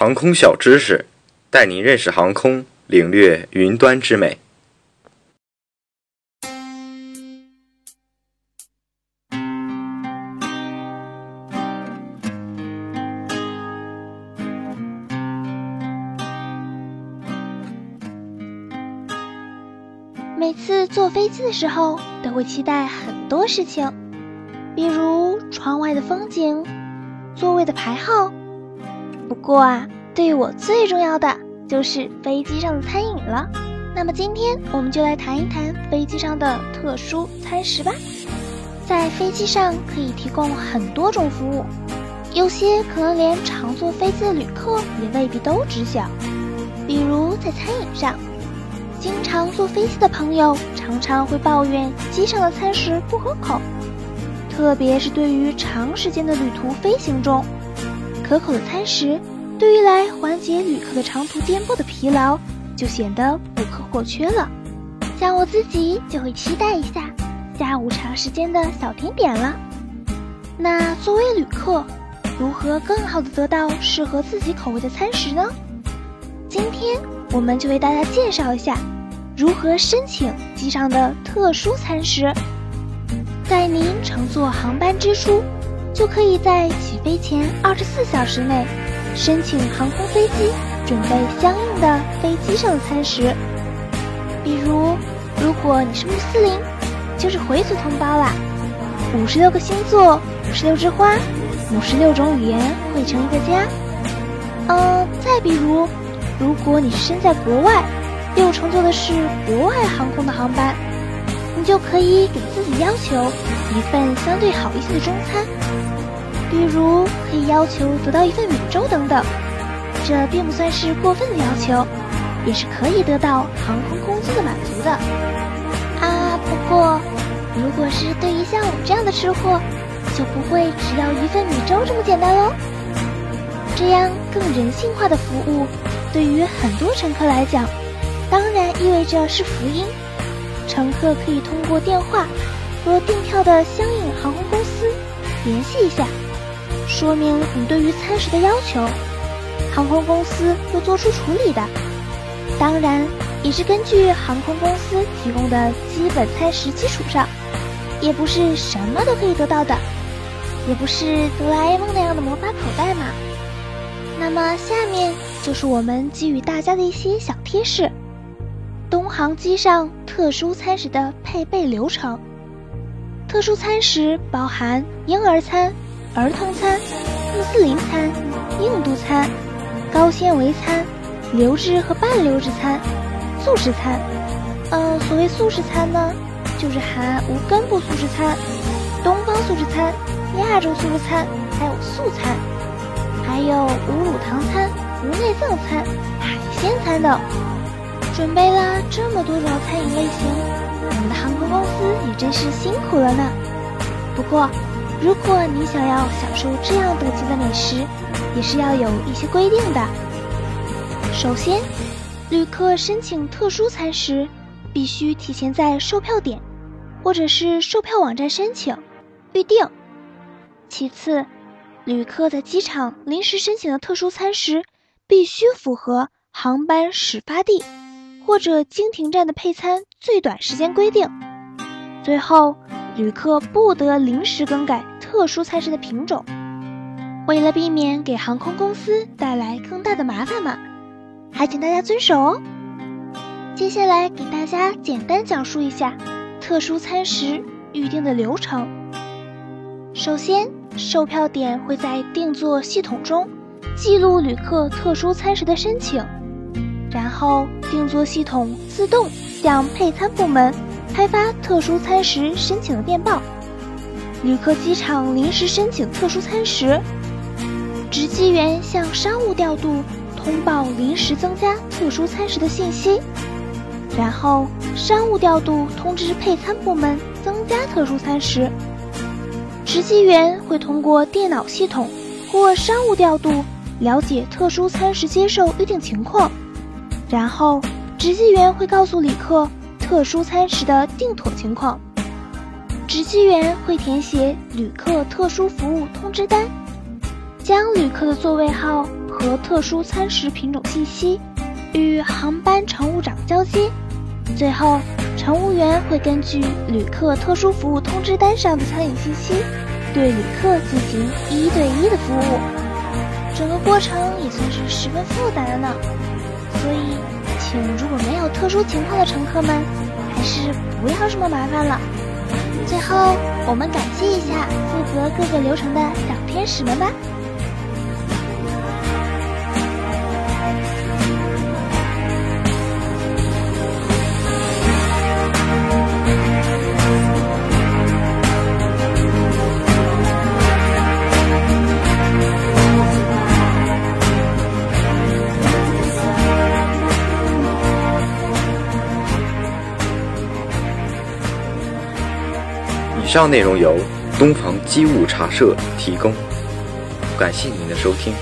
航空小知识，带您认识航空，领略云端之美。每次坐飞机的时候，都会期待很多事情，比如窗外的风景、座位的排号。不过啊，对我最重要的就是飞机上的餐饮了。那么今天我们就来谈一谈飞机上的特殊餐食吧。在飞机上可以提供很多种服务，有些可能连常坐飞机的旅客也未必都知晓。比如在餐饮上。经常坐飞机的朋友常常会抱怨机上的餐食不合口，特别是对于长时间的旅途飞行中，可口的餐食对于来缓解旅客的长途颠簸的疲劳就显得不可或缺了。像我自己就会期待一下下午长时间的小甜点了。那作为旅客，如何更好的得到适合自己口味的餐食呢？今天。我们就为大家介绍一下如何申请机上的特殊餐食。在您乘坐航班之初，就可以在起飞前二十四小时内申请航空飞机准备相应的飞机上的餐食。比如，如果你是穆斯林，就是回族同胞啦。五十六个星座，五十六枝花，五十六种语言汇成一个家。嗯，再比如。如果你是身在国外，又乘坐的是国外航空的航班，你就可以给自己要求一份相对好一些的中餐，比如可以要求得到一份米粥等等。这并不算是过分的要求，也是可以得到航空公司的满足的。啊，不过如果是对于像我这样的吃货，就不会只要一份米粥这么简单喽。这样更人性化的服务。对于很多乘客来讲，当然意味着是福音。乘客可以通过电话和订票的相应航空公司联系一下，说明你对于餐食的要求，航空公司会做出处理的。当然，也是根据航空公司提供的基本餐食基础上，也不是什么都可以得到的，也不是哆啦 A 梦那样的魔法口袋嘛。那么下面就是我们给予大家的一些小贴士：东航机上特殊餐食的配备流程。特殊餐食包含婴儿餐、儿童餐、穆斯林餐、印度餐、高纤维餐、流质和半流质餐、素食餐。嗯，所谓素食餐呢，就是含无根部素食餐、东方素食餐、亚洲素食餐，还有素餐。还有无乳糖餐、无内脏餐、海鲜餐等，准备了这么多种餐饮类型，我们的航空公司也真是辛苦了呢。不过，如果你想要享受这样等级的美食，也是要有一些规定的。首先，旅客申请特殊餐食，必须提前在售票点或者是售票网站申请预定。其次，旅客在机场临时申请的特殊餐食，必须符合航班始发地或者经停站的配餐最短时间规定。最后，旅客不得临时更改特殊餐食的品种。为了避免给航空公司带来更大的麻烦嘛，还请大家遵守哦。接下来给大家简单讲述一下特殊餐食预定的流程。首先。售票点会在订座系统中记录旅客特殊餐食的申请，然后订座系统自动向配餐部门开发特殊餐食申请的电报。旅客机场临时申请特殊餐食，值机员向商务调度通报临时增加特殊餐食的信息，然后商务调度通知配餐部门增加特殊餐食。值机员会通过电脑系统或商务调度了解特殊餐食接受预定情况，然后值机员会告诉旅客特殊餐食的订妥情况。值机员会填写旅客特殊服务通知单，将旅客的座位号和特殊餐食品种信息，与航班乘务长交接。最后，乘务员会根据旅客特殊服务通知单上的餐饮信息，对旅客进行一对一的服务。整个过程也算是十分复杂的呢。所以，请如果没有特殊情况的乘客们，还是不要这么麻烦了。最后，我们感谢一下负责各个流程的小天使们吧。以上内容由东方机务茶社提供，感谢您的收听。